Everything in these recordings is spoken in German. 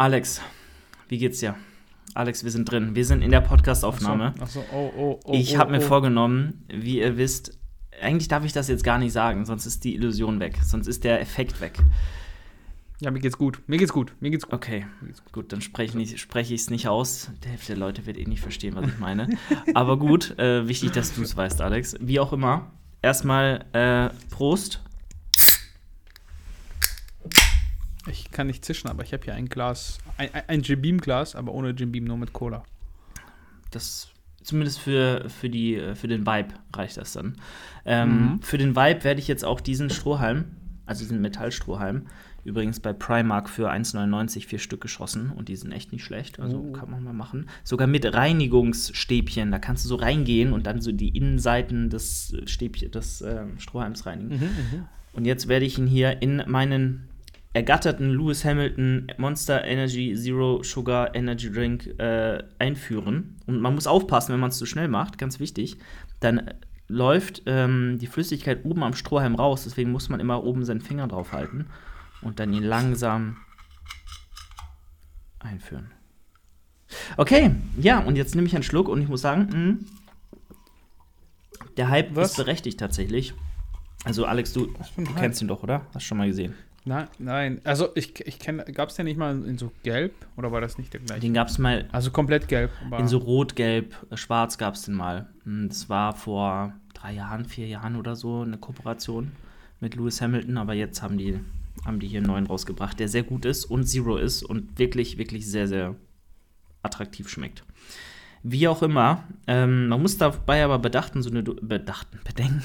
Alex, wie geht's dir? Alex, wir sind drin. Wir sind in der Podcast-Aufnahme. Ach so, ach so, oh, oh, oh. ich oh, habe mir oh. vorgenommen, wie ihr wisst, eigentlich darf ich das jetzt gar nicht sagen, sonst ist die Illusion weg, sonst ist der Effekt weg. Ja, mir geht's gut. Mir geht's gut. Mir geht's gut. Okay, gut, dann spreche ich es sprech ich's nicht aus. Die Hälfte der Leute wird eh nicht verstehen, was ich meine. Aber gut, äh, wichtig, dass du es weißt, Alex. Wie auch immer, erstmal äh, Prost. Ich kann nicht zischen, aber ich habe hier ein Glas, ein, ein- Jim Beam Glas, aber ohne Jim Beam, nur mit Cola. Das zumindest für, für, die, äh, für den Vibe reicht das dann. Ähm, Mhm. Für den Vibe werde ich jetzt auch diesen Strohhalm, also diesen Metallstrohhalm, übrigens bei Primark für 1,99 vier Stück geschossen und die sind echt nicht schlecht. Also Oh. kann man mal machen. Sogar mit Reinigungsstäbchen, da kannst du so reingehen und dann so die Innenseiten des Stäbchen, des ähm, Strohhalms reinigen. Mhm, Und jetzt werde ich ihn hier in meinen ergatterten Lewis Hamilton Monster Energy Zero Sugar Energy Drink äh, einführen. Und man muss aufpassen, wenn man es zu schnell macht, ganz wichtig. Dann läuft ähm, die Flüssigkeit oben am Strohhalm raus, deswegen muss man immer oben seinen Finger drauf halten und dann ihn langsam einführen. Okay, ja, und jetzt nehme ich einen Schluck und ich muss sagen, mh, der Hype Was? ist berechtigt tatsächlich. Also Alex, du, du kennst ihn doch, oder? Hast schon mal gesehen. Nein, nein. Also ich, ich kenne, gab es ja nicht mal in so gelb oder war das nicht der gleiche? Den gab es mal Also komplett gelb. In so rot, gelb, äh, schwarz gab es den mal. Mm, Das war vor drei Jahren, vier Jahren oder so eine Kooperation mit Lewis Hamilton, aber jetzt haben die, haben die hier einen neuen rausgebracht, der sehr gut ist und Zero ist und wirklich, wirklich sehr, sehr attraktiv schmeckt. Wie auch immer, ähm, man muss dabei aber bedachten, so eine bedachten, bedenken,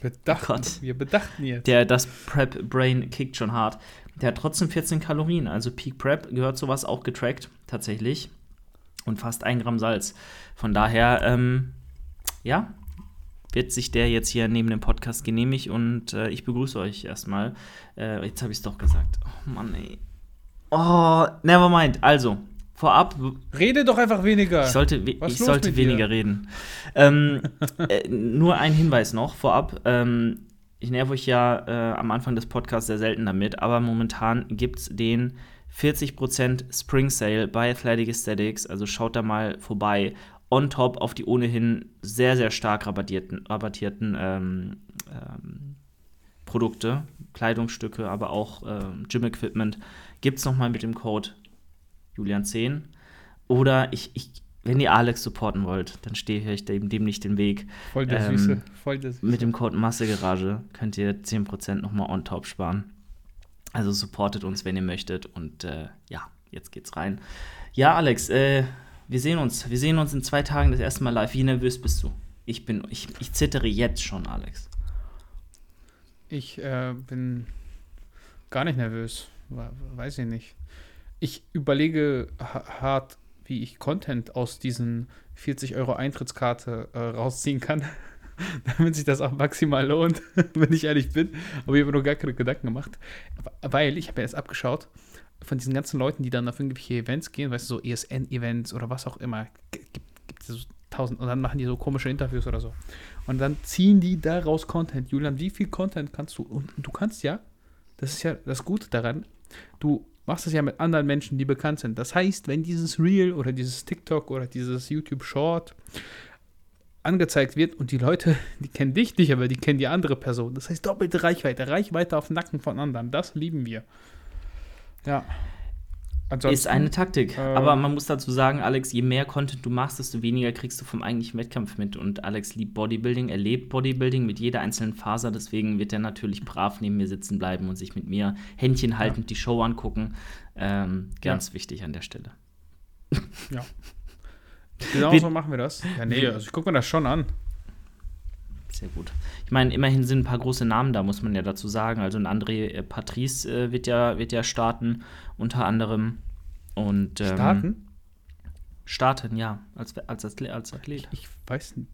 bedachten. Oh. Wir bedachten jetzt. der das Prep Brain kickt schon hart. Der hat trotzdem 14 Kalorien, also Peak Prep gehört sowas auch getrackt, tatsächlich. Und fast ein Gramm Salz. Von daher, ähm, ja, wird sich der jetzt hier neben dem Podcast genehmigt und äh, ich begrüße euch erstmal. Äh, jetzt habe ich es doch gesagt. Oh Mann, ey. Oh, never mind. Also, vorab, Rede doch einfach weniger. ich sollte, Was ich sollte mit dir? weniger reden. Ähm, äh, nur ein Hinweis noch vorab. Ähm, ich nerv euch ja äh, am Anfang des Podcasts sehr selten damit, aber momentan gibt es den 40% Spring Sale bei Athletic Aesthetics. Also schaut da mal vorbei. On top auf die ohnehin sehr, sehr stark rabattierten, rabattierten ähm, ähm, Produkte, Kleidungsstücke, aber auch ähm, Gym-Equipment. Gibt es nochmal mit dem Code Julian10. Oder ich, ich, wenn ihr Alex supporten wollt, dann stehe ich euch dem, dem nicht den Weg. Voll der ähm, Süße. Voll der Süße. Mit dem Code Massegarage könnt ihr 10% nochmal on top sparen. Also supportet uns, wenn ihr möchtet. Und äh, ja, jetzt geht's rein. Ja, Alex, äh, wir sehen uns. Wir sehen uns in zwei Tagen das erste Mal live. Wie nervös bist du? Ich bin, ich, ich zittere jetzt schon, Alex. Ich äh, bin gar nicht nervös. We- Weiß ich nicht. Ich überlege ha- hart, wie ich Content aus diesen 40 Euro Eintrittskarte äh, rausziehen kann, damit sich das auch maximal lohnt, wenn ich ehrlich bin. Aber ich habe mir noch gar keine Gedanken gemacht. Weil ich habe ja erst abgeschaut, von diesen ganzen Leuten, die dann auf irgendwelche Events gehen, weißt du, so ESN-Events oder was auch immer, gibt es so tausend und dann machen die so komische Interviews oder so. Und dann ziehen die daraus Content. Julian, wie viel Content kannst du? Und du kannst ja, das ist ja das Gute daran, du machst es ja mit anderen Menschen, die bekannt sind. Das heißt, wenn dieses Reel oder dieses TikTok oder dieses YouTube Short angezeigt wird und die Leute, die kennen dich nicht, aber die kennen die andere Person. Das heißt doppelte Reichweite, Reichweite auf Nacken von anderen. Das lieben wir. Ja. Ansonsten, Ist eine Taktik. äh, Aber man muss dazu sagen, Alex, je mehr Content du machst, desto weniger kriegst du vom eigentlichen Wettkampf mit. Und Alex liebt Bodybuilding, er lebt Bodybuilding mit jeder einzelnen Faser. Deswegen wird er natürlich brav neben mir sitzen bleiben und sich mit mir Händchen haltend die Show angucken. Ähm, ganz wichtig an der Stelle. genau wir- so machen wir das. Ja, nee, also ich gucke mir das schon an. Sehr gut. Ich meine, immerhin sind ein paar große Namen da, muss man ja dazu sagen. Also ein André äh, Patrice äh, wird, ja, wird ja starten, unter anderem. Und, ähm, Starten? Starten, ja, als, als, Athlet- als Athlet. Ich weiß nicht.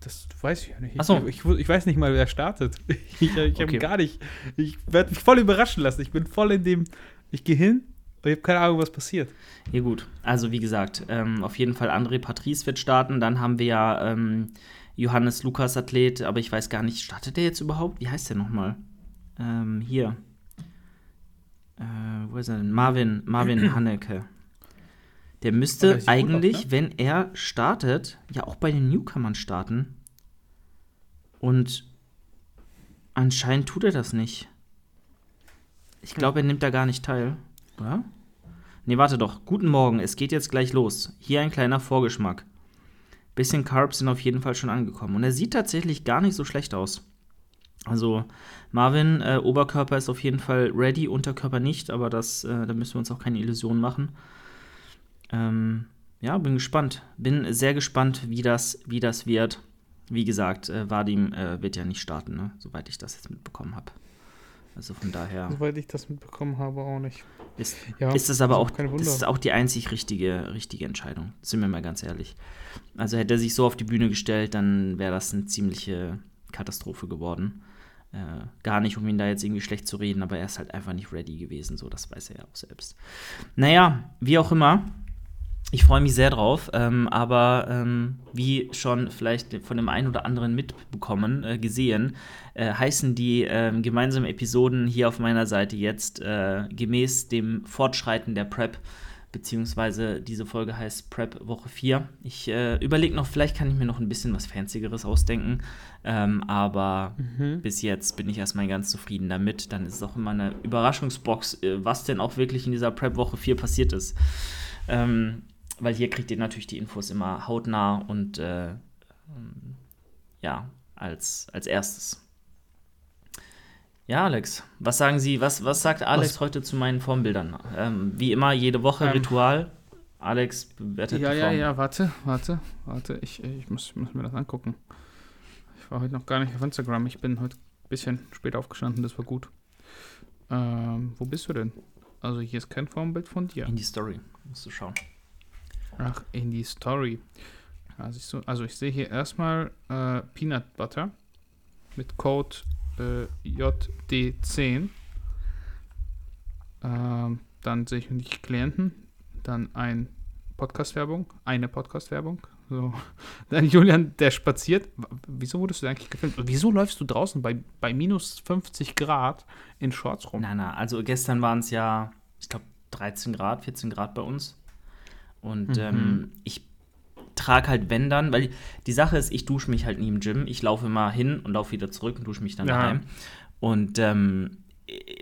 Das weiß ich ja nicht. Ach so. Ich, ich, ich weiß nicht mal, wer startet. Ich, ich habe Okay. gar nicht. Ich werde mich voll überraschen lassen. Ich bin voll in dem. Ich gehe hin und ich habe keine Ahnung, was passiert. Ja, gut. Also, wie gesagt, ähm, auf jeden Fall André Patrice wird starten. Dann haben wir ja ähm, Johannes Lukas Athlet, aber ich weiß gar nicht, startet der jetzt überhaupt? Wie heißt der nochmal? Ähm, hier. äh, wo ist er denn? Marvin, Marvin Hanneke. Der müsste der eigentlich, aus, ne? wenn er startet, ja auch bei den Newcomern starten. Und anscheinend tut er das nicht. Ich glaube, er nimmt da gar nicht teil. Oder? Nee, warte doch. Guten Morgen, es geht jetzt gleich los. Hier ein kleiner Vorgeschmack. Bisschen Carbs sind auf jeden Fall schon angekommen. Und er sieht tatsächlich gar nicht so schlecht aus. Also Marvin, äh, Oberkörper ist auf jeden Fall ready, Unterkörper nicht, aber das, äh, da müssen wir uns auch keine Illusionen machen. Ähm, ja, bin gespannt. Bin sehr gespannt, wie das, wie das wird. Wie gesagt, äh, Vadim äh, wird ja nicht starten, ne? soweit ich das jetzt mitbekommen habe. Also von daher Soweit ich das mitbekommen habe, auch nicht. ist, Ja, ist es aber also auch, das ist auch die einzig richtige, richtige Entscheidung. Sind wir mal ganz ehrlich. Also hätte er sich so auf die Bühne gestellt, dann wäre das eine ziemliche Katastrophe geworden. Äh, gar nicht, um ihn da jetzt irgendwie schlecht zu reden, aber er ist halt einfach nicht ready gewesen, so, das weiß er ja auch selbst. Naja, wie auch immer. Ich freue mich sehr drauf, ähm, aber ähm, wie schon vielleicht von dem einen oder anderen mitbekommen, äh, gesehen, äh, heißen die ähm, gemeinsamen Episoden hier auf meiner Seite jetzt äh, gemäß dem Fortschreiten der Prep, beziehungsweise diese Folge heißt Prep Woche 4. Ich äh, überlege noch, vielleicht kann ich mir noch ein bisschen was Fancyeres ausdenken, ähm, aber Mhm. bis jetzt bin ich erstmal ganz zufrieden damit. Dann ist es auch immer eine Überraschungsbox, äh, was denn auch wirklich in dieser Prep Woche 4 passiert ist. Ähm, weil hier kriegt ihr natürlich die Infos immer hautnah und äh, ähm, ja, als, als erstes. Ja, Alex, was sagen Sie, was, was sagt Alex Was? heute zu meinen Formbildern? Ähm, wie immer, jede Woche Ähm, Ritual. Alex bewertet Ja, die ja, Form. ja, warte, warte, warte. Ich, ich muss, muss mir das angucken. Ich war heute noch gar nicht auf Instagram. Ich bin heute ein bisschen spät aufgestanden, das war gut. Ähm, wo bist du denn? Also hier ist kein Formbild von dir. In die Story, musst du schauen. Ach, in die Story. Also ich, so, also ich sehe hier erstmal äh, Peanut Butter mit Code äh, JD10. Ähm, dann sehe ich die Klienten. Dann ein Podcast-Werbung. Eine Podcast-Werbung. So. Dann Julian, der spaziert. Wieso wurdest du eigentlich gefilmt? Wieso läufst du draußen bei, bei minus 50 Grad in Shorts rum? Na, na, also gestern waren es ja, ich glaube, 13 Grad, 14 Grad bei uns. Und Mhm. ähm, ich trage halt wenn dann, weil die Sache ist, ich dusche mich halt nie im Gym. Ich laufe immer hin und laufe wieder zurück und dusche mich dann Ja. daheim. Und ähm,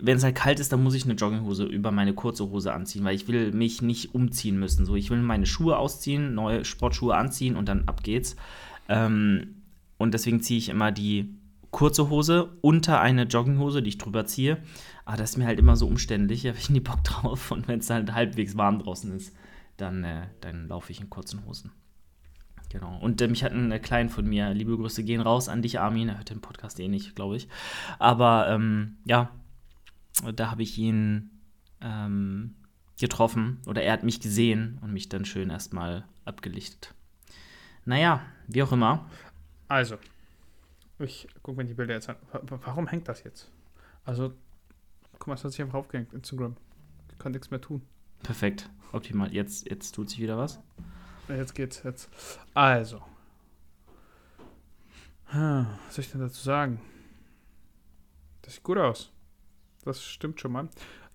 wenn es halt kalt ist, dann muss ich eine Jogginghose über meine kurze Hose anziehen, weil ich will mich nicht umziehen müssen. So, ich will meine Schuhe ausziehen, neue Sportschuhe anziehen und dann ab geht's. Ähm, und deswegen ziehe ich immer die kurze Hose unter eine Jogginghose, die ich drüber ziehe. Aber das ist mir halt immer so umständlich, da habe ich nie Bock drauf. Und wenn es halt halbwegs warm draußen ist, dann, äh, dann laufe ich in kurzen Hosen. Genau. Und äh, mich hat ein äh, Klein von mir, liebe Grüße gehen raus an dich, Armin. Er hört den Podcast eh nicht, glaube ich. Aber ähm, ja, da habe ich ihn ähm, getroffen oder er hat mich gesehen und mich dann schön erstmal abgelichtet. Naja, wie auch immer. Also, ich gucke mir die Bilder jetzt an. Wa- wa- Warum hängt das jetzt? Also, guck mal, es hat sich einfach aufgehängt. Instagram. Ich kann nichts mehr tun. Perfekt. Optimal. Jetzt, jetzt tut sich wieder was. Jetzt geht's jetzt. Also. Hm, Was soll ich denn dazu sagen? Das sieht gut aus. Das stimmt schon mal.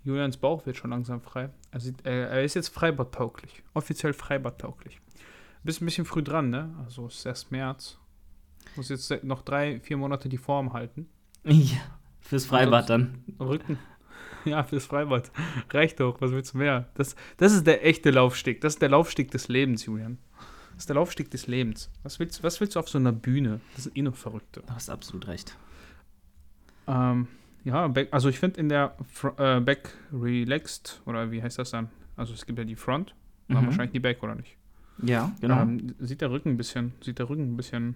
Julians Bauch wird schon langsam frei. Er, sieht, er, er ist jetzt freibadtauglich. Offiziell freibadtauglich. Bist ein bisschen früh dran, ne? Also es ist erst März. Muss jetzt noch drei, vier Monate die Form halten. Ja, fürs Freibad dann. Rücken. Ja, fürs Freibad. Reicht doch, was willst du mehr? Das, das ist der echte Laufsteg. Das ist der Laufsteg des Lebens, Julian. Das ist der Laufsteg des Lebens. Was willst, was willst du auf so einer Bühne? Das sind eh nur Verrückte. Du hast absolut recht. Ähm, ja, back, also ich finde in der Fr äh, Back Relaxed, oder wie heißt das dann? Also es gibt ja die Front, dann Mhm. wahrscheinlich die Back, oder nicht? Ja, genau. Ähm, sieht der Rücken ein bisschen, sieht der Rücken ein bisschen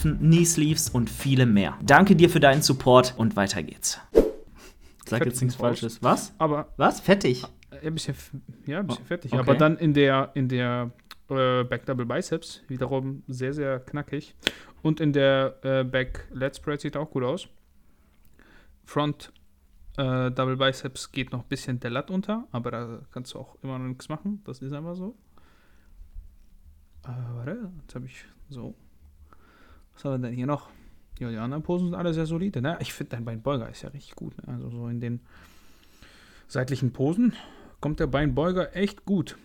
Knee Sleeves und viele mehr. Danke dir für deinen Support und weiter geht's. sag jetzt nichts Falsches. Was? Aber. Was? Fettig? Ein bisschen, ja, ein bisschen Oh, fertig. okay. Aber dann in der, in der äh, Back Double Biceps wiederum sehr, sehr knackig. Und in der äh, Back Lat Spread sieht auch gut aus. Front äh, Double Biceps geht noch ein bisschen der Lat unter, aber da kannst du auch immer noch nichts machen. Das ist einfach so. Äh, warte, jetzt habe ich so. Was haben wir denn hier noch? Ja, die anderen Posen sind alle sehr solide. Ne? Ich finde, dein Beinbeuger ist ja richtig gut. Ne? Also so in den seitlichen Posen kommt der Beinbeuger echt gut.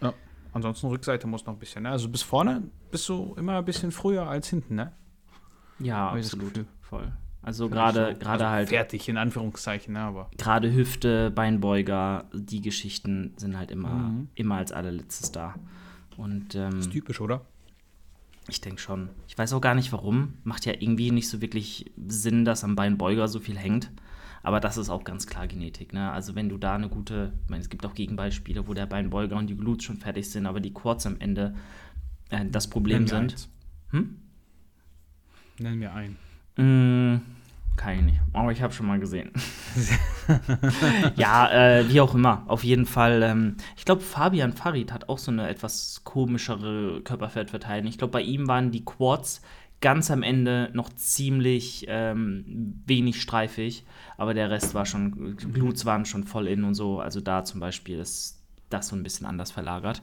Ja, ansonsten Rückseite muss noch ein bisschen. Ne? Also bis vorne bist du immer ein bisschen früher als hinten, ne? Ja, Hab absolut. Voll. Also gerade So, gerade also halt Fertig, in Anführungszeichen, ne? Aber. gerade Hüfte, Beinbeuger, die Geschichten sind halt immer, Mhm. immer als allerletztes da. Und ähm, Ist typisch, oder? Ich denke schon. Ich weiß auch gar nicht warum. Macht ja irgendwie nicht so wirklich Sinn, dass am Beinbeuger so viel hängt. Aber das ist auch ganz klar Genetik. Ne? Also wenn du da eine gute, ich meine, es gibt auch Gegenbeispiele, wo der Beinbeuger und die Glutes schon fertig sind, aber die Quads am Ende äh, das Problem Nenn sind. eins. Hm? Nenn mir einen. Mm, kann ich nicht. Aber ich habe schon mal gesehen. ja, äh, wie auch immer. Auf jeden Fall. Ähm, ich glaube, Fabian Farid hat auch so eine etwas komischere Körperfettverteilung. Ich glaube, bei ihm waren die Quads ganz am Ende noch ziemlich ähm, wenig streifig, aber der Rest war schon, Glutes waren schon voll in und so. Also da zum Beispiel ist das so ein bisschen anders verlagert.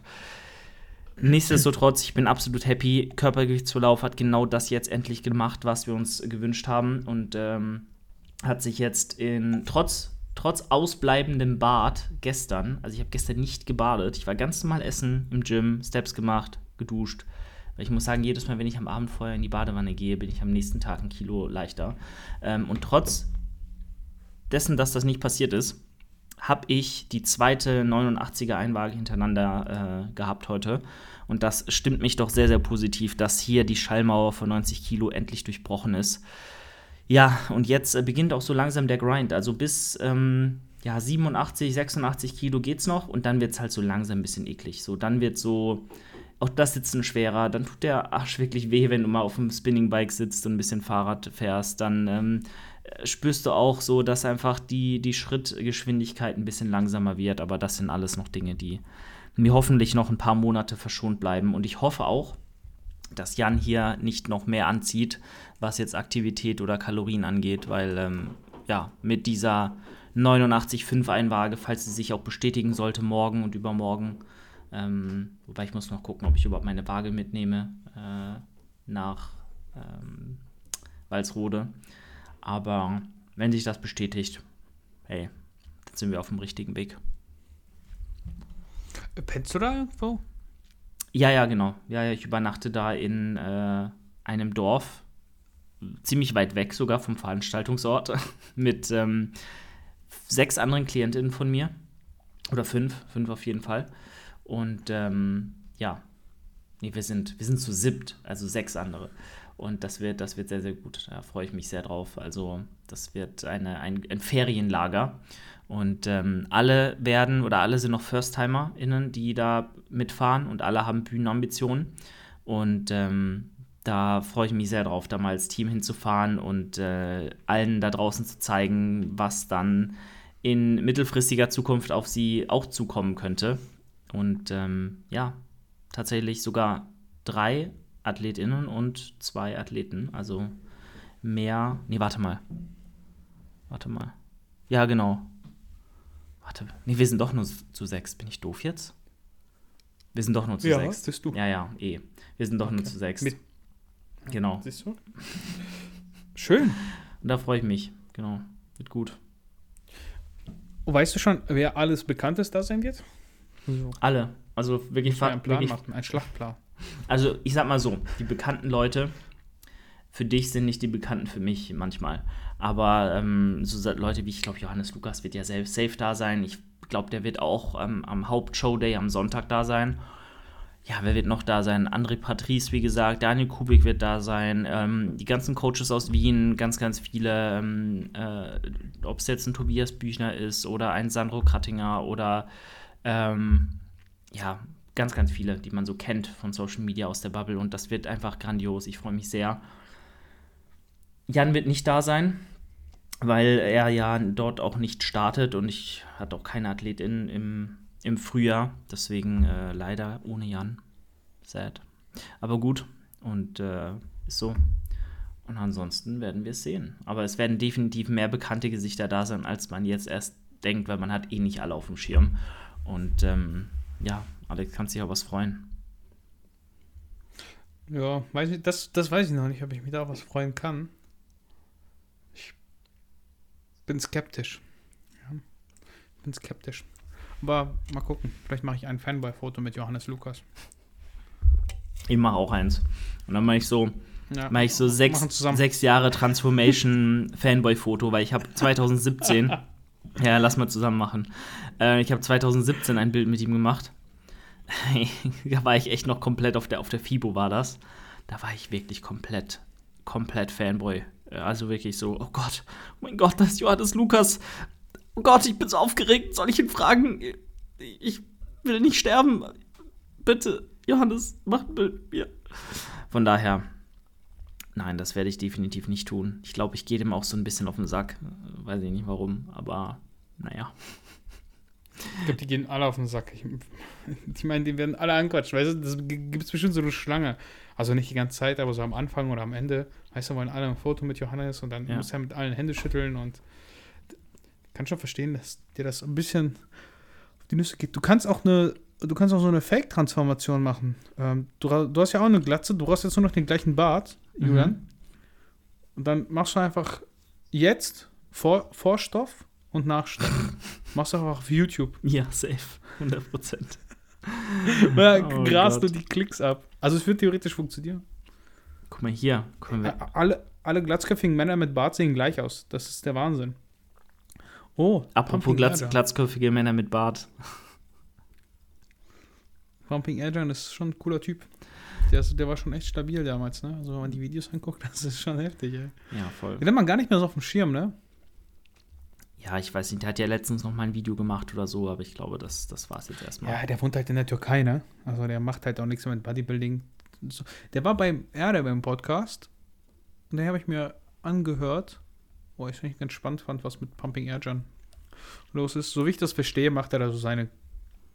Nichtsdestotrotz, ich bin absolut happy. Körpergewichtsverlauf hat genau das jetzt endlich gemacht, was wir uns gewünscht haben und ähm, hat sich jetzt in trotz trotz ausbleibendem Bad gestern, also ich habe gestern nicht gebadet, ich war ganz normal essen im Gym, Steps gemacht, geduscht. Ich muss sagen, jedes Mal, wenn ich am Abend vorher in die Badewanne gehe, bin ich am nächsten Tag ein Kilo leichter. Ähm, und trotz dessen, dass das nicht passiert ist, habe ich die zweite 89er Einwaage hintereinander äh, gehabt heute. Und das stimmt mich doch sehr, sehr positiv, dass hier die Schallmauer von 90 Kilo endlich durchbrochen ist. Ja, und jetzt äh, beginnt auch so langsam der Grind. Also bis ähm, ja, 87, 86 Kilo geht's noch und dann wird's halt so langsam ein bisschen eklig. So, dann wird so auch das Sitzen schwerer, dann tut der Arsch wirklich weh, wenn du mal auf dem Spinningbike sitzt und ein bisschen Fahrrad fährst. Dann ähm, äh, spürst du auch so, dass einfach die, die Schrittgeschwindigkeit ein bisschen langsamer wird. Aber das sind alles noch Dinge, die mir hoffentlich noch ein paar Monate verschont bleiben. Und ich hoffe auch, dass Jan hier nicht noch mehr anzieht, was jetzt Aktivität oder Kalorien angeht, weil ähm, ja, mit dieser 89,5 Einwaage, falls sie sich auch bestätigen sollte, morgen und übermorgen, ähm, wobei ich muss noch gucken, ob ich überhaupt meine Waage mitnehme äh, nach ähm, Walsrode. Aber wenn sich das bestätigt, hey, dann sind wir auf dem richtigen Weg. Pennst du da irgendwo? Ja, ja, genau. Ja, ja, ich übernachte da in äh, einem Dorf, ziemlich weit weg sogar vom Veranstaltungsort, mit ähm, sechs anderen Klientinnen von mir. Oder fünf, fünf auf jeden Fall. Und ähm, ja, nee, wir sind, wir sind zu siebt, also sechs andere. Und das wird, das wird sehr, sehr gut. Da freue ich mich sehr drauf. Also, das wird eine, ein, ein Ferienlager. Und ähm, alle werden oder alle sind noch FirsttimerInnen, die da mitfahren und alle haben Bühnenambitionen. Und ähm, da freue ich mich sehr drauf, da mal als Team hinzufahren und äh, allen da draußen zu zeigen, was dann in mittelfristiger Zukunft auf sie auch zukommen könnte. Und ähm, ja, tatsächlich sogar drei AthletInnen und zwei Athleten. Also mehr. Nee, warte mal. Warte mal. Ja, genau. Warte. Nee, wir sind doch nur zu sechs. Bin ich doof jetzt? Wir sind doch nur zu Ja, sechs. bist du. Ja, ja, eh. Wir sind doch nur Okay. zu sechs. Mit- genau. Siehst du? Schön. Und da freue ich mich. Genau. Wird gut. Weißt du schon, wer alles Bekanntes da sein wird? So. Alle. Also wirklich, Ein Plan wirklich machen, ein Schlachtplan. Also ich sag mal so, die bekannten Leute für dich sind nicht die bekannten für mich manchmal. Aber ähm, so Leute wie ich glaube, Johannes Lukas wird ja selbst safe da sein. Ich glaube, der wird auch ähm, am Hauptshow-Day am Sonntag da sein. Ja, wer wird noch da sein? André Patrice, wie gesagt, Daniel Kubik wird da sein, ähm, die ganzen Coaches aus Wien, ganz, ganz viele, ähm, äh, ob es jetzt ein Tobias Büchner ist oder ein Sandro Krattinger oder ähm, ja, ganz, ganz viele, die man so kennt von Social Media aus der Bubble und das wird einfach grandios. Ich freue mich sehr. Jan wird nicht da sein. weil er ja dort auch nicht startet und ich hatte auch keine Athletin im, im Frühjahr. Deswegen äh, leider ohne Jan. Sad. Aber gut. Und äh, ist so. Und ansonsten werden wir es sehen. Aber es werden definitiv mehr bekannte Gesichter da sein, als man jetzt erst denkt, weil man hat eh nicht alle auf dem Schirm. Und ähm, ja, Alex kann sich auch was freuen. Ja, weiß ich, das, das weiß ich noch nicht, ob ich mich da auch was freuen kann. Ich bin skeptisch. Ja, bin skeptisch. Aber mal gucken. Vielleicht mache ich ein Fanboy-Foto mit Johannes Lukas. Ich mache auch eins. Und dann mache ich so, ja, mache ich so sechs, sechs Jahre Transformation Fanboy-Foto, weil ich habe 2017, ja, lass mal zusammen machen. Äh, ich habe 2017 ein Bild mit ihm gemacht. da war ich echt noch komplett auf der, auf der FIBO war das. Da war ich wirklich komplett, komplett Fanboy. Also wirklich so, oh Gott, oh mein Gott, das ist Johannes Lukas. Oh Gott, ich bin so aufgeregt. Soll ich ihn fragen? Ich will nicht sterben. Bitte, Johannes, mach mit mir. Von daher, nein, das werde ich definitiv nicht tun. Ich glaube, ich gehe dem auch so ein bisschen auf den Sack. Weiß ich nicht warum, aber naja. Ich glaube, die gehen alle auf den Sack. Ich, ich meine, die werden alle anquatschen. Weißt du, das gibt es bestimmt so eine Schlange. Also nicht die ganze Zeit, aber so am Anfang oder am Ende. Weißt du, wollen alle ein Foto mit Johannes und dann ja. muss er mit allen Hände schütteln und ich kann schon verstehen, dass dir das ein bisschen auf die Nüsse geht. Du kannst auch eine, du kannst auch so eine Fake-Transformation machen. Ähm, du, du, hast ja auch eine Glatze, du hast jetzt nur noch den gleichen Bart, Julian. Mhm. Und dann machst du einfach jetzt Vor Vorstoff und Nachstellen. Machst du einfach auf YouTube. Ja, safe. 100 Prozent. oh grast du die Klicks ab. Also es wird theoretisch funktionieren. Guck mal hier. Alle, alle glatzköpfigen Männer mit Bart sehen gleich aus. Das ist der Wahnsinn. Oh. Apropos Glatz, glatzköpfige Männer mit Bart. Pumping Adrian ist schon ein cooler Typ. Der, ist, der war schon echt stabil damals, ne? Also wenn man die Videos anguckt, das ist schon heftig, ey. Ja, voll. Den hat man gar nicht mehr so auf dem Schirm, ne? Ja, ich weiß nicht, der hat ja letztens noch mal ein Video gemacht oder so, aber ich glaube, das, das war es jetzt erstmal. Ja, der wohnt halt in der Türkei, ne? Also der macht halt auch nichts mit Bodybuilding. Der war beim Erde beim Podcast und den habe ich mir angehört, wo ich es eigentlich ganz spannend fand, was mit Pumping Airjan los ist. So wie ich das verstehe, macht er da so seine,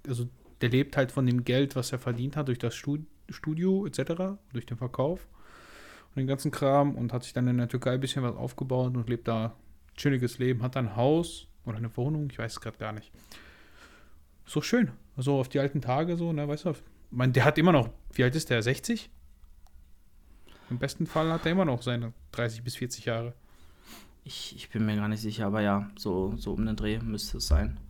also der lebt halt von dem Geld, was er verdient hat durch das Studio etc., durch den Verkauf und den ganzen Kram und hat sich dann in der Türkei ein bisschen was aufgebaut und lebt da chilliges Leben, hat ein Haus oder eine Wohnung, ich weiß es gerade gar nicht. So schön. So auf die alten Tage so, ne, weißt du, mein, der hat immer noch, wie alt ist der, 60? Im besten Fall hat er immer noch seine 30 bis 40 Jahre. Ich, ich bin mir gar nicht sicher, aber ja, so, so um den Dreh müsste es sein.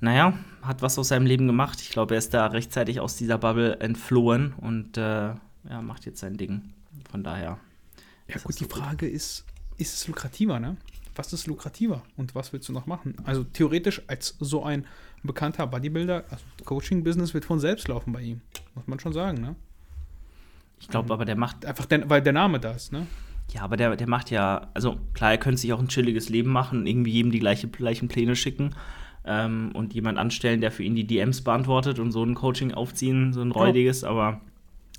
Naja, hat was aus seinem Leben gemacht. Ich glaube, er ist da rechtzeitig aus dieser Bubble entflohen und äh, ja, macht jetzt sein Ding. Von daher. Ja, gut, die Frage gut. ist, ist es lukrativer, ne? Was ist lukrativer und was willst du noch machen? Also theoretisch als so ein bekannter Bodybuilder, also Coaching-Business wird von selbst laufen bei ihm, muss man schon sagen, ne? Ich glaube ähm, aber, der macht. Einfach, der, weil der Name da ist, ne? Ja, aber der, der macht ja, also klar, er könnte sich auch ein chilliges Leben machen und irgendwie jedem die gleiche, gleichen Pläne schicken ähm, und jemand anstellen, der für ihn die DMs beantwortet und so ein Coaching aufziehen, so ein räudiges, ja. aber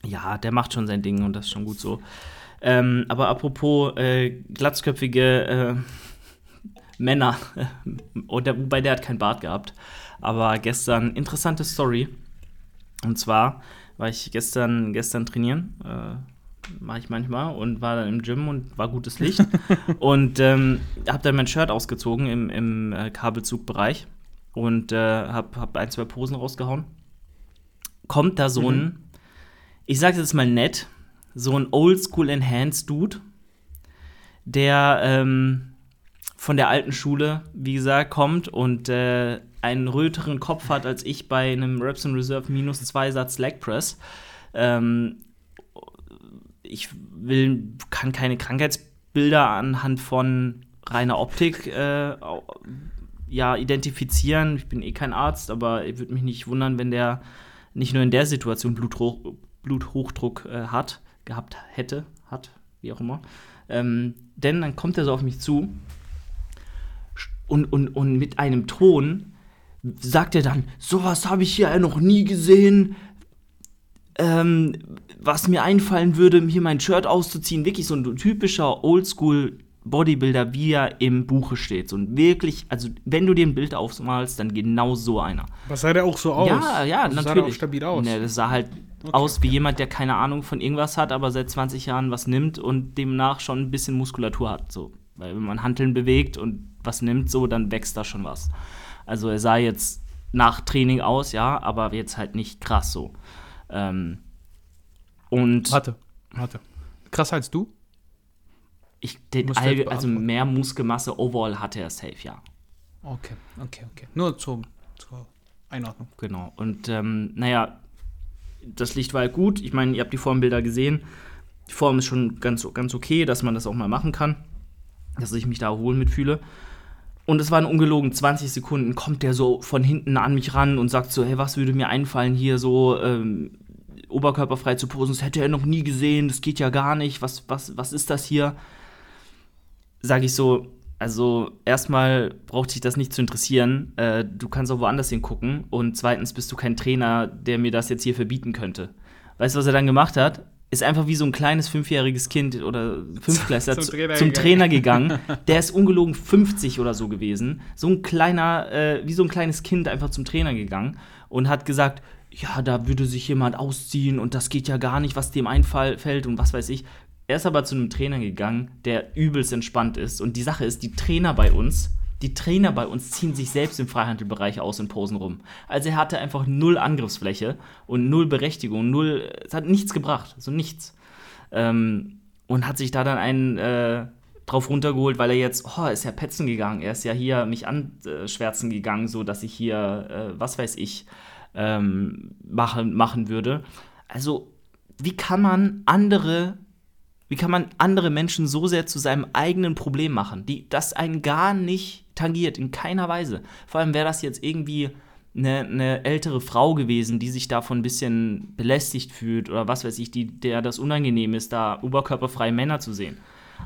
ja, der macht schon sein Ding und das ist schon gut so. Ähm, aber apropos äh, glatzköpfige äh, Männer, oder, wobei der hat kein Bart gehabt, aber gestern interessante Story. Und zwar war ich gestern, gestern trainieren, äh, mache ich manchmal, und war dann im Gym und war gutes Licht. und ähm, habe dann mein Shirt ausgezogen im, im äh, Kabelzugbereich und äh, habe hab ein, zwei Posen rausgehauen. Kommt da so ein, mhm. ich sage jetzt mal nett, so ein Oldschool Enhanced Dude, der ähm, von der alten Schule, wie gesagt, kommt und äh, einen röteren Kopf hat als ich bei einem Reps and Reserve minus zwei Satz Leg Press. Ähm, ich will, kann keine Krankheitsbilder anhand von reiner Optik äh, ja, identifizieren. Ich bin eh kein Arzt, aber ich würde mich nicht wundern, wenn der nicht nur in der Situation Bluthoch, Bluthochdruck äh, hat gehabt hätte, hat, wie auch immer. Ähm, denn dann kommt er so auf mich zu und, und, und mit einem Ton sagt er dann, sowas habe ich hier noch nie gesehen. Ähm, was mir einfallen würde, hier mein Shirt auszuziehen, wirklich so ein typischer Oldschool Bodybuilder, wie er im Buche steht. So ein wirklich, also wenn du dir ein Bild aufmalst, dann genau so einer. Was sah der auch so aus? Ja, ja, also natürlich. Sah der auch stabil aus. Ne, das sah halt Okay, aus wie jemand, der keine Ahnung von irgendwas hat, aber seit 20 Jahren was nimmt und demnach schon ein bisschen Muskulatur hat. So. Weil wenn man Hanteln bewegt und was nimmt, so, dann wächst da schon was. Also er sah jetzt nach Training aus, ja, aber jetzt halt nicht krass so. Ähm, und Warte, warte. Krasser als du? ich, den, jetzt also mehr Muskelmasse overall hatte er safe, ja. Okay, okay, okay. Nur zum, zur Einordnung. Genau. Und ähm, naja, das Licht war halt gut. Ich meine, ihr habt die Formbilder gesehen. Die Form ist schon ganz, ganz okay, dass man das auch mal machen kann. Dass ich mich da wohl mitfühle. Und es waren ungelogen 20 Sekunden, kommt der so von hinten an mich ran und sagt so, hey, was würde mir einfallen, hier so ähm, oberkörperfrei zu posen? Das hätte er noch nie gesehen, das geht ja gar nicht. Was, was, was ist das hier? Sag ich so, also erstmal braucht dich das nicht zu interessieren. Äh, du kannst auch woanders hingucken. Und zweitens bist du kein Trainer, der mir das jetzt hier verbieten könnte. Weißt du, was er dann gemacht hat? Ist einfach wie so ein kleines fünfjähriges Kind oder Fünftklässler Zum zu- Trainer zum gegangen. Trainer gegangen. Der ist ungelogen 50 oder so gewesen. So ein kleiner, äh, wie so ein kleines Kind einfach zum Trainer gegangen und hat gesagt, ja, da würde sich jemand ausziehen und das geht ja gar nicht, was dem einfällt und was weiß ich. Er ist aber zu einem Trainer gegangen, der übelst entspannt ist. Und die Sache ist, die Trainer bei uns, die Trainer bei uns ziehen sich selbst im Freihandelbereich aus und posen rum. Also er hatte einfach null Angriffsfläche und null Berechtigung, null, es hat nichts gebracht, so nichts. Ähm, und hat sich da dann einen äh, drauf runtergeholt, weil er jetzt, oh, ist ja petzen gegangen, er ist ja hier mich anschwärzen gegangen, so dass ich hier, äh, was weiß ich, ähm, machen, machen würde. Also, wie kann man andere, wie kann man andere Menschen so sehr zu seinem eigenen Problem machen, die das einen gar nicht tangiert, in keiner Weise. Vor allem wäre das jetzt irgendwie eine, eine ältere Frau gewesen, die sich davon ein bisschen belästigt fühlt oder was weiß ich, die, der das unangenehm ist, da oberkörperfreie Männer zu sehen.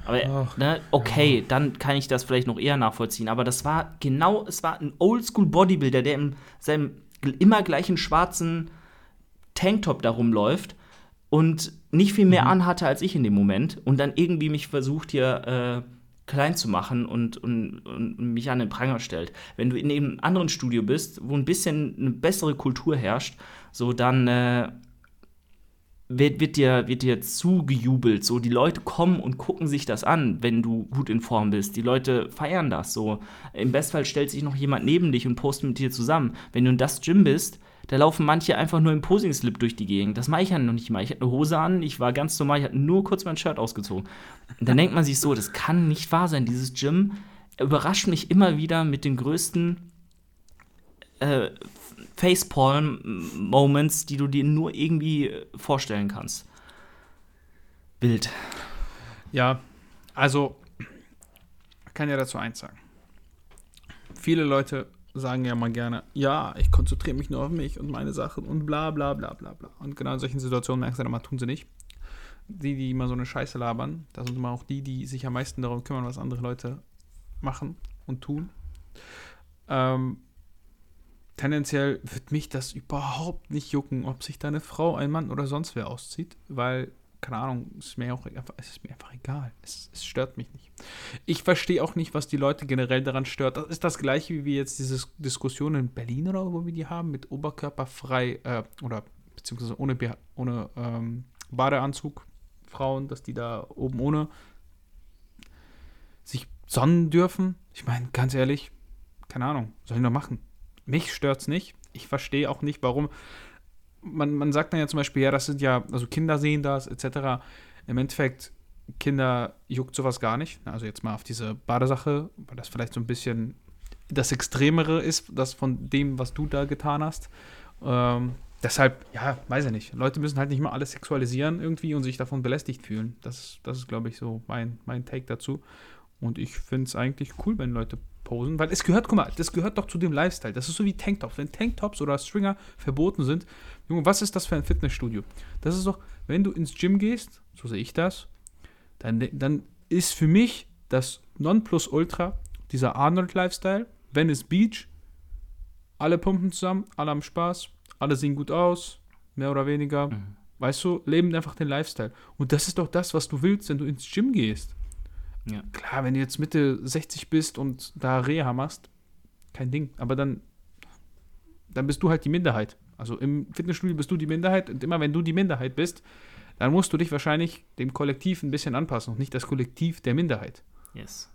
Aber Ach, ne, okay, dann kann ich das vielleicht noch eher nachvollziehen. Aber das war genau, es war ein Oldschool-Bodybuilder, der in seinem immer gleichen schwarzen Tanktop da rumläuft und nicht viel mehr anhatte als ich in dem Moment und dann irgendwie mich versucht hier äh, klein zu machen und, und, und mich an den Pranger stellt. Wenn du in einem anderen Studio bist, wo ein bisschen eine bessere Kultur herrscht, so dann äh, wird, wird, dir, wird dir zugejubelt. So, die Leute kommen und gucken sich das an, wenn du gut in Form bist. Die Leute feiern das. So, im Bestfall stellt sich noch jemand neben dich und postet mit dir zusammen. Wenn du in das Gym bist, da laufen manche einfach nur im Posing-Slip durch die Gegend. Das mache ich ja noch nicht mal. Ich hatte eine Hose an, ich war ganz normal, ich hatte nur kurz mein Shirt ausgezogen. Und dann denkt man sich so, das kann nicht wahr sein. Dieses Gym überrascht mich immer wieder mit den größten äh, Facepalm-Moments, die du dir nur irgendwie vorstellen kannst. Bild. Ja, also, kann ja dazu eins sagen. Viele Leute sagen ja mal gerne, ja, ich konzentriere mich nur auf mich und meine Sachen und bla bla bla bla bla. Und genau in solchen Situationen merkst du dann mal, tun sie nicht. Die, die immer so eine Scheiße labern, das sind immer auch die, die sich am meisten darum kümmern, was andere Leute machen und tun. Ähm, tendenziell wird mich das überhaupt nicht jucken, ob sich da eine Frau, ein Mann oder sonst wer auszieht, weil, keine Ahnung, es ist mir auch ist mir einfach egal. Es, es stört mich nicht. Ich verstehe auch nicht, was die Leute generell daran stört. Das ist das gleiche, wie wir jetzt diese Diskussion in Berlin oder wo wir die haben, mit oberkörperfrei äh, oder beziehungsweise ohne, ohne ähm, Badeanzug Frauen, dass die da oben ohne sich sonnen dürfen. Ich meine, ganz ehrlich, keine Ahnung, sollen doch machen. Mich stört's nicht. Ich verstehe auch nicht, warum. Man, man sagt dann ja zum Beispiel, ja, das sind ja, also Kinder sehen das, etc. Im Endeffekt, Kinder juckt sowas gar nicht. Also jetzt mal auf diese Badesache, weil das vielleicht so ein bisschen das Extremere ist, das von dem, was du da getan hast. Ähm, deshalb, ja, weiß ich nicht. Leute müssen halt nicht mal alles sexualisieren irgendwie und sich davon belästigt fühlen. Das, ist- das ist, glaube ich, so mein, mein Take dazu. Und ich finde es eigentlich cool, wenn Leute posen, weil es gehört, guck mal, das gehört doch zu dem Lifestyle. Das ist so wie Tanktops. Wenn Tanktops oder Stringer verboten sind, Junge, was ist das für ein Fitnessstudio? Das ist doch, wenn du ins Gym gehst, so sehe ich das, dann, dann ist für mich das Nonplusultra dieser Arnold-Lifestyle, Venice Beach, alle pumpen zusammen, alle haben Spaß, alle sehen gut aus, mehr oder weniger. Weißt du, leben einfach den Lifestyle. Und das ist doch das, was du willst, wenn du ins Gym gehst. Ja. Klar, wenn du jetzt Mitte 60 bist und da Reha machst, kein Ding. Aber dann, dann bist du halt die Minderheit. Also im Fitnessstudio bist du die Minderheit und immer wenn du die Minderheit bist, dann musst du dich wahrscheinlich dem Kollektiv ein bisschen anpassen und nicht das Kollektiv der Minderheit. Yes.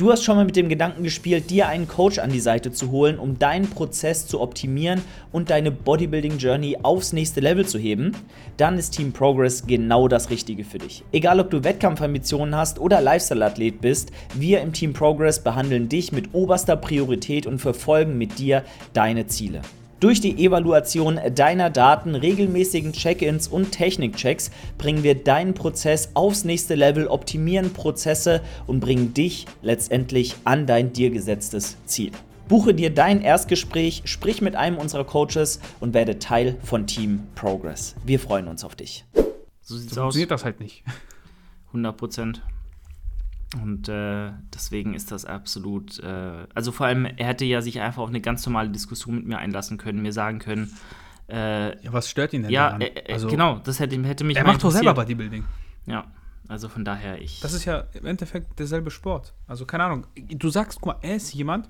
Du hast schon mal mit dem Gedanken gespielt, dir einen Coach an die Seite zu holen, um deinen Prozess zu optimieren und deine Bodybuilding Journey aufs nächste Level zu heben? Dann ist Team Progress genau das Richtige für dich. Egal ob du Wettkampfambitionen hast oder Lifestyle-Athlet bist, wir im Team Progress behandeln dich mit oberster Priorität und verfolgen mit dir deine Ziele. Durch die Evaluation deiner Daten, regelmäßigen Check-ins und Technikchecks bringen wir deinen Prozess aufs nächste Level, optimieren Prozesse und bringen dich letztendlich an dein dir gesetztes Ziel. Buche dir dein Erstgespräch, sprich mit einem unserer Coaches und werde Teil von Team Progress. Wir freuen uns auf dich. So so funktioniert aus. das halt nicht. 100 Prozent. Und äh, deswegen ist das absolut, äh, also vor allem, er hätte ja sich einfach auf eine ganz normale Diskussion mit mir einlassen können, mir sagen können, äh, ja, was stört ihn denn ja, daran? Äh, also, genau, das hätte, hätte mich Er macht doch selber Bodybuilding. Ja, also von daher ich. Das ist ja im Endeffekt derselbe Sport. Also keine Ahnung, du sagst, guck mal, er ist jemand,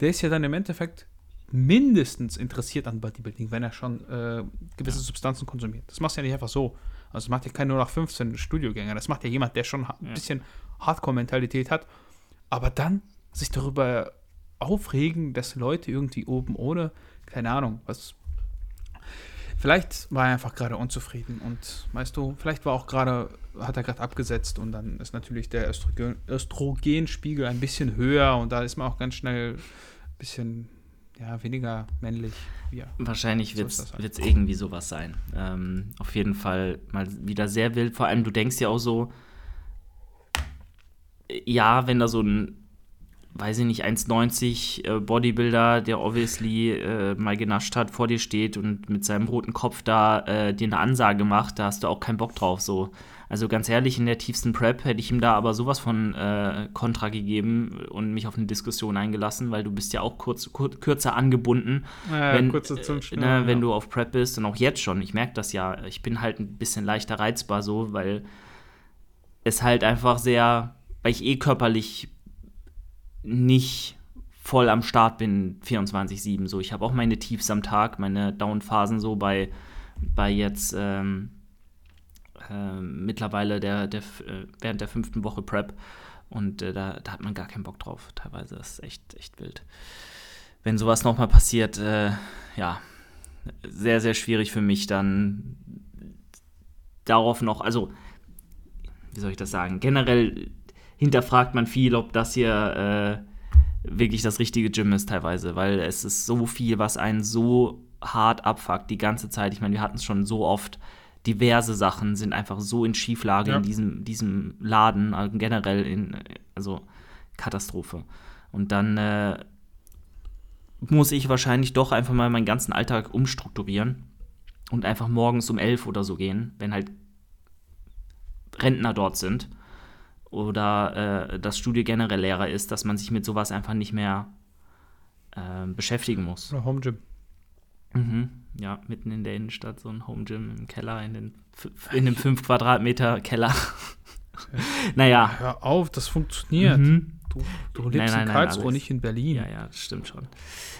der ist ja dann im Endeffekt mindestens interessiert an Bodybuilding, wenn er schon äh, gewisse ja. Substanzen konsumiert. Das machst du ja nicht einfach so. Also das macht ja kein nur nach 15 Studiogänger. Das macht ja jemand, der schon ein bisschen Hardcore-Mentalität hat. Aber dann sich darüber aufregen, dass Leute irgendwie oben ohne, keine Ahnung, was. Vielleicht war er einfach gerade unzufrieden und weißt du, vielleicht war auch gerade, hat er gerade abgesetzt und dann ist natürlich der Östrogen, Östrogenspiegel ein bisschen höher und da ist man auch ganz schnell ein bisschen ja, weniger männlich. Ja. Wahrscheinlich wird es halt. irgendwie sowas sein. Ähm, auf jeden Fall mal wieder sehr wild. Vor allem, du denkst ja auch so, ja, wenn da so ein, weiß ich nicht, 1,90 äh, Bodybuilder, der obviously äh, mal genascht hat, vor dir steht und mit seinem roten Kopf da äh, dir eine Ansage macht, da hast du auch keinen Bock drauf. So. Also ganz ehrlich, in der tiefsten Prep hätte ich ihm da aber sowas von äh, Kontra gegeben und mich auf eine Diskussion eingelassen, weil du bist ja auch kurz, kur kürzer angebunden, ja, wenn, äh, ne, ja. wenn du auf Prep bist und auch jetzt schon. Ich merke das ja. Ich bin halt ein bisschen leichter reizbar so, weil es halt einfach sehr, weil ich eh körperlich nicht voll am Start bin, 24-7. So, ich habe auch meine Tiefs am Tag, meine Down-Phasen so bei, bei jetzt. Ähm, äh, mittlerweile der, der, äh, während der fünften Woche Prep. Und äh, da, da, hat man gar keinen Bock drauf. Teilweise ist echt, echt wild. Wenn sowas nochmal passiert, äh, ja, sehr, sehr schwierig für mich dann darauf noch, also, wie soll ich das sagen? Generell hinterfragt man viel, ob das hier äh, wirklich das richtige Gym ist teilweise, weil es ist so viel, was einen so hart abfuckt die ganze Zeit. Ich meine, wir hatten es schon so oft, diverse Sachen sind einfach so in Schieflage ja. in diesem, diesem Laden, also generell in, also Katastrophe. Und dann äh, muss ich wahrscheinlich doch einfach mal meinen ganzen Alltag umstrukturieren und einfach morgens um elf oder so gehen, wenn halt Rentner dort sind oder äh, das Studio generell leerer ist, dass man sich mit sowas einfach nicht mehr äh, beschäftigen muss. Oder Home Gym. Mhm. Ja, mitten in der Innenstadt, so ein Home Gym im Keller, in, den, in dem 5 Quadratmeter Keller. naja. Hör auf, das funktioniert. Mhm. Du, du lebst nein, nein, in Karlsruhe, nein, nicht in Berlin. Ja, ja, das stimmt schon.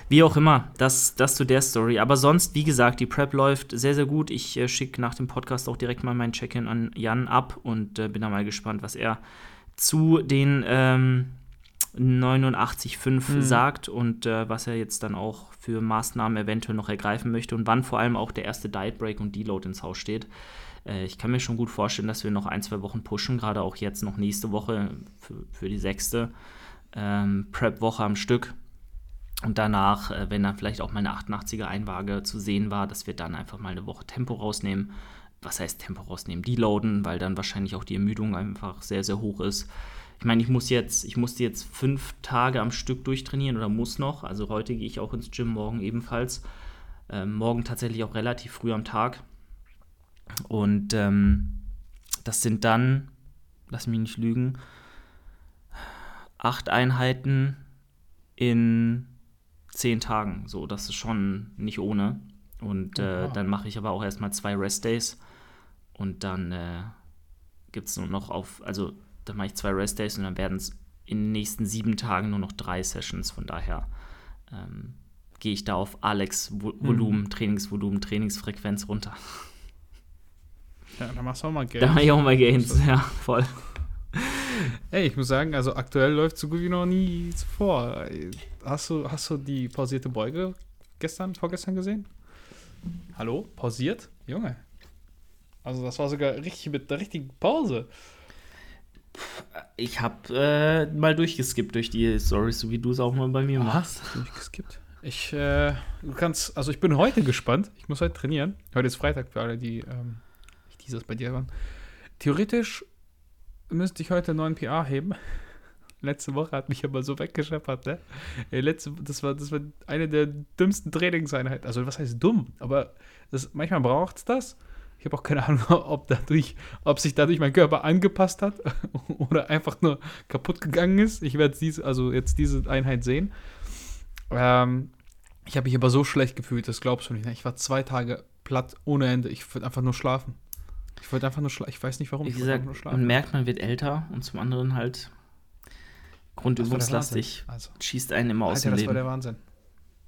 Wie auch immer, das, das zu der Story. Aber sonst, wie gesagt, die Prep läuft sehr, sehr gut. Ich äh, schicke nach dem Podcast auch direkt mal mein Check-in an Jan ab und äh, bin da mal gespannt, was er zu den ähm, 89,5 mhm. sagt und äh, was er jetzt dann auch für Maßnahmen eventuell noch ergreifen möchte und wann vor allem auch der erste Diet Break und Deload ins Haus steht. Äh, ich kann mir schon gut vorstellen, dass wir noch ein, zwei Wochen pushen, gerade auch jetzt noch nächste Woche für, für die sechste ähm, Prep-Woche am Stück. Und danach, äh, wenn dann vielleicht auch meine 88er Einwaage zu sehen war, dass wir dann einfach mal eine Woche Tempo rausnehmen. Was heißt Tempo rausnehmen? Deloaden, weil dann wahrscheinlich auch die Ermüdung einfach sehr, sehr hoch ist ich meine, ich muss jetzt, ich musste jetzt fünf Tage am Stück durchtrainieren oder muss noch. Also heute gehe ich auch ins Gym, morgen ebenfalls. Ähm, morgen tatsächlich auch relativ früh am Tag. Und ähm, das sind dann, lass mich nicht lügen, acht Einheiten in zehn Tagen. So, das ist schon nicht ohne. Und äh, dann mache ich aber auch erstmal zwei Rest Days. Und dann äh, gibt es nur noch auf, also dann mache ich zwei Rest-Days und dann werden es in den nächsten sieben Tagen nur noch drei Sessions. Von daher ähm, gehe ich da auf Alex Volumen, mhm. Trainingsvolumen, Trainingsfrequenz runter. Ja, dann machst du auch mal Gains. Da mache ich auch mal Gains, ja, voll. Ey, ich muss sagen, also aktuell läuft so gut wie noch nie zuvor. Hast du, hast du die pausierte Beuge gestern, vorgestern gesehen? Hallo? Pausiert? Junge. Also das war sogar richtig mit der richtigen Pause. Ich habe äh, mal durchgeskippt durch die Stories, so wie du es auch mal bei mir machst. Durchgeskippt. Ich, äh, du kannst, also ich bin heute gespannt. Ich muss heute trainieren. Heute ist Freitag für alle, die ähm, dieses bei dir waren. Theoretisch müsste ich heute einen neuen PA heben. Letzte Woche hat mich aber so weggescheppert, ne? Letzte, das, war, das war eine der dümmsten Trainingseinheiten. Also, was heißt dumm? Aber das, manchmal braucht es das. Ich habe auch keine Ahnung, ob, dadurch, ob sich dadurch mein Körper angepasst hat oder einfach nur kaputt gegangen ist. Ich werde diese, also jetzt diese Einheit sehen. Ähm, ich habe mich aber so schlecht gefühlt, das glaubst du nicht. Ne? Ich war zwei Tage platt ohne Ende. Ich wollte einfach nur schlafen. Ich wollte einfach nur schlafen. Ich weiß nicht warum. Wie gesagt, man merkt, man wird älter und zum anderen halt grundübungslastig. Also, schießt einen immer aus Alter, dem das Leben. Das war der Wahnsinn.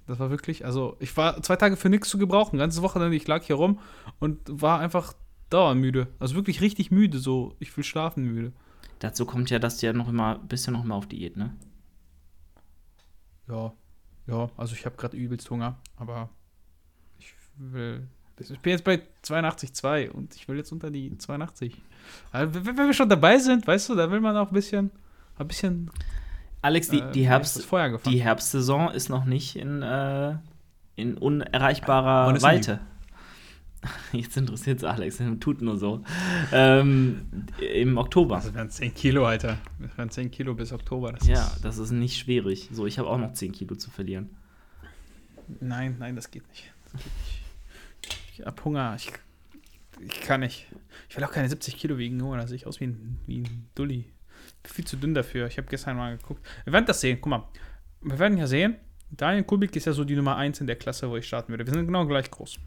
Das war wirklich, also ich war zwei Tage für nichts zu gebrauchen. Ganze Woche dann, ich lag hier rum und war einfach dauermüde. Also wirklich richtig müde, so ich will schlafen müde. Dazu kommt ja, dass du ja noch immer, bist ja noch immer auf Diät, ne? Ja, ja, also ich habe gerade übelst Hunger, aber ich will ich bin jetzt bei 82,2 und ich will jetzt unter die 82. Also, wenn wir schon dabei sind, weißt du, da will man auch ein bisschen, ein bisschen. Alex, die, die, äh, Herbst, die Herbstsaison ist noch nicht in, äh, in unerreichbarer ja, Weite. Jetzt interessiert es Alex, tut nur so. Ähm, Im Oktober. Das wären 10 Kilo, Alter. Das wären 10 Kilo bis Oktober. Das ja, das ist nicht schwierig. So, ich habe auch noch 10 Kilo zu verlieren. Nein, nein, das geht nicht. Das geht nicht. Ich hab Hunger. Ich, ich kann nicht. Ich will auch keine 70 Kilo wiegen. Junge, da sehe ich aus wie ein, wie ein Dulli. Viel zu dünn dafür. Ich habe gestern mal geguckt. Wir werden das sehen. Guck mal. Wir werden ja sehen. Daniel Kubik ist ja so die Nummer 1 in der Klasse, wo ich starten würde. Wir sind genau gleich groß.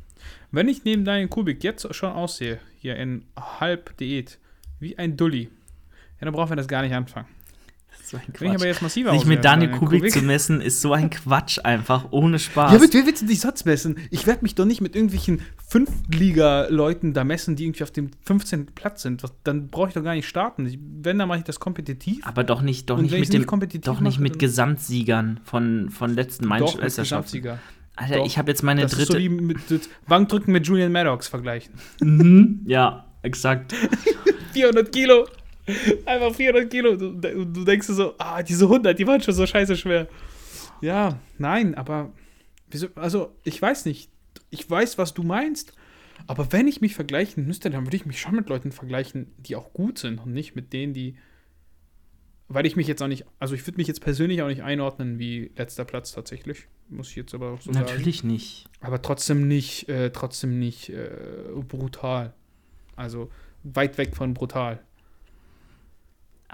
Wenn ich neben Daniel Kubik jetzt schon aussehe, hier in Halb-Diät, wie ein Dulli, ja, dann brauchen wir das gar nicht anfangen. So ein Quatsch. Ich aber jetzt massiver Sich mit Daniel Kubik, Kubik, zu messen, ist so ein Quatsch einfach, ohne Spaß. Ja, mit wer willst du dich sonst messen? Ich werde mich doch nicht mit irgendwelchen Fünftliga-Leuten da messen, die irgendwie auf dem 15. Platz sind. Dann brauche ich doch gar nicht starten. Wenn, dann mache ich das kompetitiv. Aber doch nicht, doch nicht mit dem, nicht doch nicht mit Gesamtsiegern von, von letzten Meisterschaften. Alter, doch, ich habe jetzt meine das dritte. Ist so wie mit Bankdrücken mit Julian Maddox vergleichen. Mhm, ja, exakt. 400 Kilo. Einfach 400 Kilo. Du, du denkst so, ah, diese 100, die waren schon so scheiße schwer. Ja, nein, aber wieso, also ich weiß nicht. Ich weiß, was du meinst. Aber wenn ich mich vergleichen müsste, dann würde ich mich schon mit Leuten vergleichen, die auch gut sind und nicht mit denen, die. Weil ich mich jetzt auch nicht, also ich würde mich jetzt persönlich auch nicht einordnen wie letzter Platz tatsächlich. Muss ich jetzt aber auch so Natürlich sagen. Natürlich nicht. Aber trotzdem nicht, äh, trotzdem nicht äh, brutal. Also weit weg von brutal.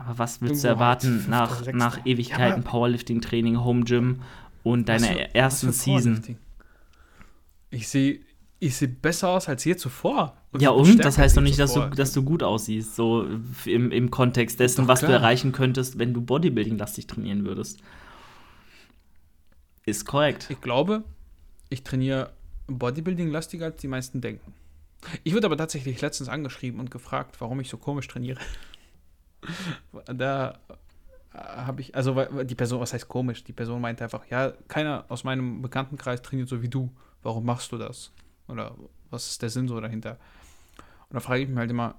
Aber was willst du erwarten nach, nach Ewigkeiten Powerlifting-Training, Home Gym und deiner ersten Season? Ich sehe ich seh besser aus als je zuvor. Und ja, und das heißt doch nicht, dass du, dass du gut aussiehst, so im, im Kontext dessen, was du erreichen könntest, wenn du Bodybuilding-lastig trainieren würdest. Ist korrekt. Ich glaube, ich trainiere Bodybuilding-lastiger, als die meisten denken. Ich wurde aber tatsächlich letztens angeschrieben und gefragt, warum ich so komisch trainiere. Da habe ich, also die Person, was heißt komisch? Die Person meinte einfach, ja, keiner aus meinem Bekanntenkreis trainiert so wie du. Warum machst du das? Oder was ist der Sinn so dahinter? Und da frage ich mich halt immer,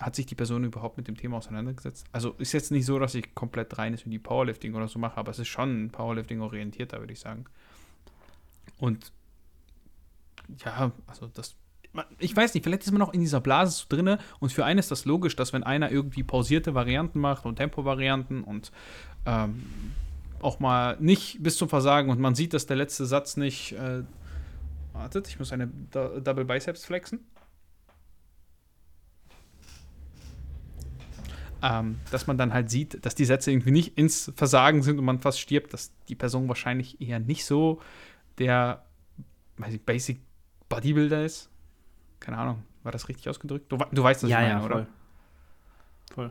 hat sich die Person überhaupt mit dem Thema auseinandergesetzt? Also ist jetzt nicht so, dass ich komplett rein ist in die Powerlifting oder so mache, aber es ist schon Powerlifting-orientierter, würde ich sagen. Und ja, also das ich weiß nicht, vielleicht ist man noch in dieser Blase so drinne und für einen ist das logisch, dass wenn einer irgendwie pausierte Varianten macht und Tempo-Varianten und ähm, auch mal nicht bis zum Versagen und man sieht, dass der letzte Satz nicht. Äh, wartet, ich muss eine Double Biceps flexen. Ähm, dass man dann halt sieht, dass die Sätze irgendwie nicht ins Versagen sind und man fast stirbt, dass die Person wahrscheinlich eher nicht so der weiß ich, Basic Bodybuilder ist keine Ahnung, war das richtig ausgedrückt? Du, du weißt, was ja, ich meine, ja, oder? Voll.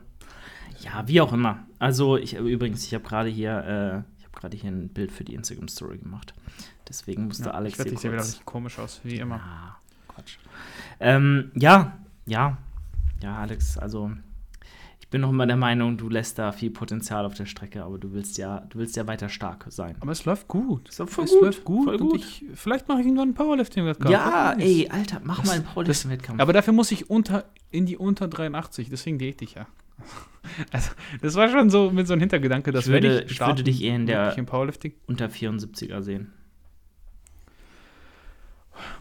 Ja, wie auch immer. Also, ich übrigens, ich habe gerade hier, äh, ich habe gerade hier ein Bild für die Instagram Story gemacht. Deswegen musste Ja, Alex ich wette, hier ich sehe wieder richtig komisch aus, wie immer. Ja, Quatsch. Ähm, ja, ja, ja, Alex, also ich bin noch immer der Meinung, du lässt da viel Potenzial auf der Strecke, aber du willst ja, du willst ja weiter stark sein. Aber es läuft gut. Doch voll es gut, läuft gut. voll gut. Ich, vielleicht mache ich irgendwann einen Powerlifting-Wettkampf. Ja, ey, Alter, mach Das- mal einen Powerlifting-Wettkampf. Aber dafür muss ich unter, in die unter 83, deswegen diät ich ja. Also, das war schon so mit so einem Hintergedanke, dass Ich würde- ich, ich würde dich eher in der-. Unter 74er sehen.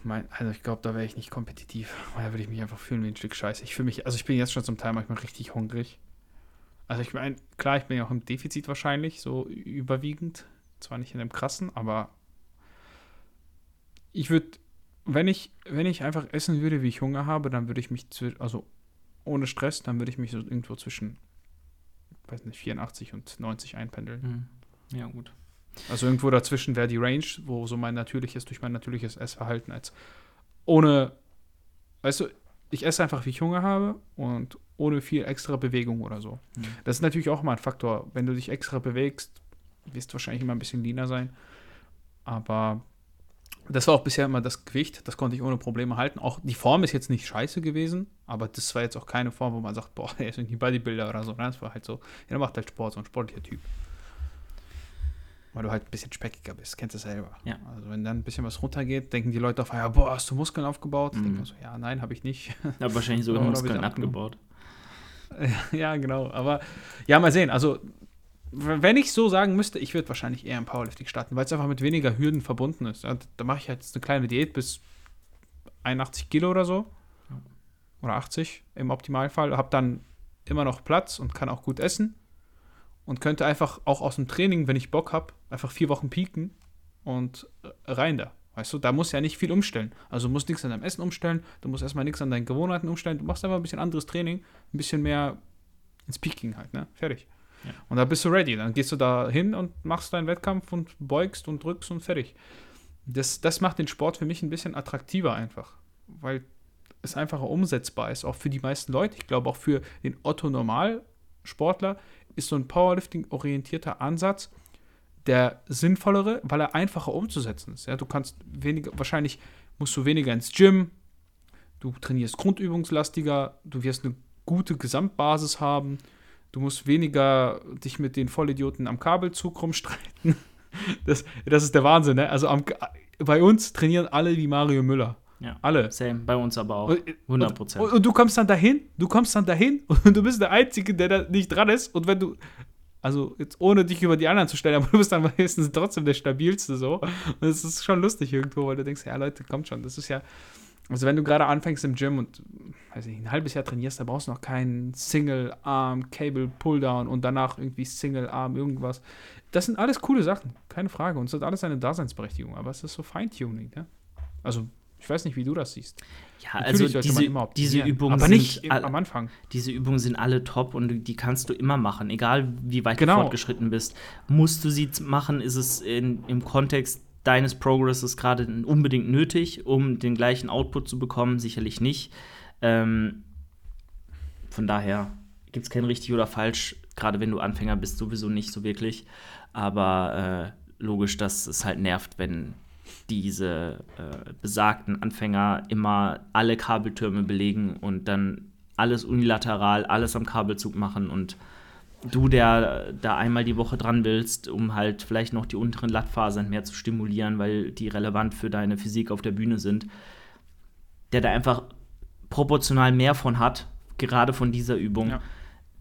Mein, also ich glaube, da wäre ich nicht kompetitiv. Da würde ich mich einfach fühlen wie ein Stück Scheiße. Ich fühle mich, also ich bin jetzt schon zum Teil manchmal richtig hungrig. Also ich meine, klar, ich bin ja auch im Defizit wahrscheinlich, so überwiegend. Zwar nicht in einem krassen, aber ich würde, wenn ich, wenn ich einfach essen würde, wie ich Hunger habe, dann würde ich mich, also ohne Stress, dann würde ich mich so irgendwo zwischen, weiß nicht, 84 und 90 einpendeln. Hm. Ja, gut. Also irgendwo dazwischen wäre die Range, wo so mein natürliches, durch mein natürliches Essverhalten als ohne, weißt du, ich esse einfach, wie ich Hunger habe und ohne viel extra Bewegung oder so. Mhm. Das ist natürlich auch mal ein Faktor. Wenn du dich extra bewegst, wirst du wahrscheinlich immer ein bisschen leaner sein. Aber das war auch bisher immer das Gewicht, das konnte ich ohne Probleme halten. Auch die Form ist jetzt nicht scheiße gewesen, aber das war jetzt auch keine Form, wo man sagt, boah, der ist irgendwie Bodybuilder oder so. Ne? Das war halt so, ja, der macht halt Sport, so ein sportlicher Typ. Weil du halt ein bisschen speckiger bist, kennst du selber. Ja. Also wenn dann ein bisschen was runtergeht, denken die Leute auf, ja, boah, hast du Muskeln aufgebaut? Mhm. denke mir so, ja, nein, habe ich nicht. Ich habe wahrscheinlich sogar Muskeln abgebaut. ja, genau. Aber ja, mal sehen. Also, wenn ich so sagen müsste, ich würde wahrscheinlich eher im Powerlifting starten, weil es einfach mit weniger Hürden verbunden ist. Ja, da mache ich jetzt eine kleine Diät bis 81 Kilo oder so. Ja. Oder 80 im Optimalfall. Habe dann immer noch Platz und kann auch gut essen. Und könnte einfach auch aus dem Training, wenn ich Bock habe, einfach vier Wochen pieken und äh, rein da. Weißt du, da musst du ja nicht viel umstellen. Also du musst nichts an deinem Essen umstellen, du musst erstmal nichts an deinen Gewohnheiten umstellen, du machst einfach ein bisschen anderes Training, ein bisschen mehr ins Peaking halt, ne? Fertig. Ja. Und da bist du ready. Dann gehst du da hin und machst deinen Wettkampf und beugst und drückst und fertig. Das, das macht den Sport für mich ein bisschen attraktiver einfach. Weil es einfacher umsetzbar ist, auch für die meisten Leute. Ich glaube auch für den Otto-Normal-Sportler ist so ein Powerlifting-orientierter Ansatz der sinnvollere, weil er einfacher umzusetzen ist. Ja, du kannst weniger, wahrscheinlich musst du weniger ins Gym, du trainierst grundübungslastiger, du wirst eine gute Gesamtbasis haben, du musst weniger dich mit den Vollidioten am Kabelzug rumstreiten. Das, das ist der Wahnsinn, ne? Also am, bei uns trainieren alle wie Mario Müller. Ja. Alle. Same, bei uns aber auch. Und, 100 und, Prozent. und du kommst dann dahin, du kommst dann dahin und du bist der Einzige, der da nicht dran ist. Und wenn du, also jetzt ohne dich über die anderen zu stellen, aber du bist dann meistens trotzdem der stabilste so. Und das ist schon lustig irgendwo, weil du denkst, ja Leute, kommt schon, das ist ja, also wenn du gerade anfängst im Gym und, weiß nicht, ein halbes Jahr trainierst, da brauchst du noch keinen Single-Arm, Cable, Pulldown und danach irgendwie Single-Arm, irgendwas. Das sind alles coole Sachen, keine Frage. Und es hat alles eine Daseinsberechtigung, aber es ist so Feintuning, ne? Also, ich weiß nicht, wie du das siehst. Ja, Natürlich also diese, immer diese Übungen aber sind nicht all- am Anfang. diese Übungen sind alle top und die kannst du immer machen, egal wie weit Genau. du fortgeschritten bist. Musst du sie machen, ist es in, im Kontext deines Progresses gerade unbedingt nötig, um den gleichen Output zu bekommen? Sicherlich nicht. Ähm, von daher gibt es kein richtig oder falsch, gerade wenn du Anfänger bist, sowieso nicht so wirklich. Aber äh, logisch, dass es halt nervt, wenn diese äh, besagten Anfänger immer alle Kabeltürme belegen und dann alles unilateral, alles am Kabelzug machen und du, der da einmal die Woche dran willst, um halt vielleicht noch die unteren Lattfasern mehr zu stimulieren, weil die relevant für deine Physik auf der Bühne sind, der da einfach proportional mehr von hat, gerade von dieser Übung, Ja.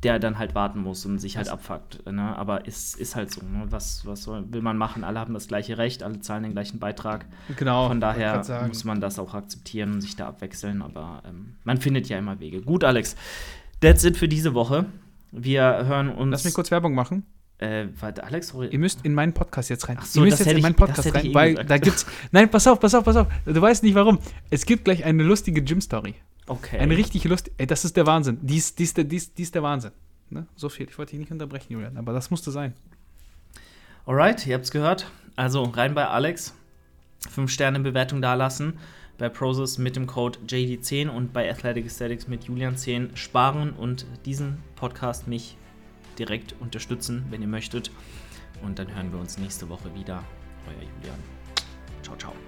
Der dann halt warten muss und sich halt abfuckt. Ne? Aber ist, ist halt so. Ne? Was, was soll, will man machen? Alle haben das gleiche Recht, alle zahlen den gleichen Beitrag. Genau. Von daher muss man das auch akzeptieren und sich da abwechseln. Aber ähm, man findet ja immer Wege. Gut, Alex. That's it für diese Woche. Wir hören uns. Lass mich kurz Werbung machen. Äh, warte, Alex, sorry. Ihr müsst in meinen Podcast jetzt rein. Ach so, Ihr müsst das jetzt in meinen Podcast ich rein, eh weil gesagt. da gibt's. Nein, pass auf, pass auf, pass auf. Du weißt nicht warum. Es gibt gleich eine lustige Gym-Story. Okay. Eine richtig lustige. Ey, das ist der Wahnsinn. Die ist, die ist, der, Wahnsinn. Ne? So viel. Ich wollte dich nicht unterbrechen, Julian, aber das musste sein. Alright, ihr habt's gehört. Also rein bei Alex. 5-Sterne-Bewertung dalassen. Bei Prozess mit dem Code JD10 und bei Athletic Aesthetics mit Julian10 sparen und diesen Podcast mich direkt unterstützen, wenn ihr möchtet. Und dann hören wir uns nächste Woche wieder. Euer Julian. Ciao, ciao.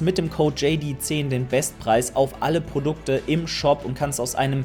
mit dem Code JD10 den Bestpreis auf alle Produkte im Shop und kannst aus einem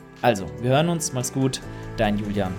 Also, wir hören uns, mach's gut, dein Julian.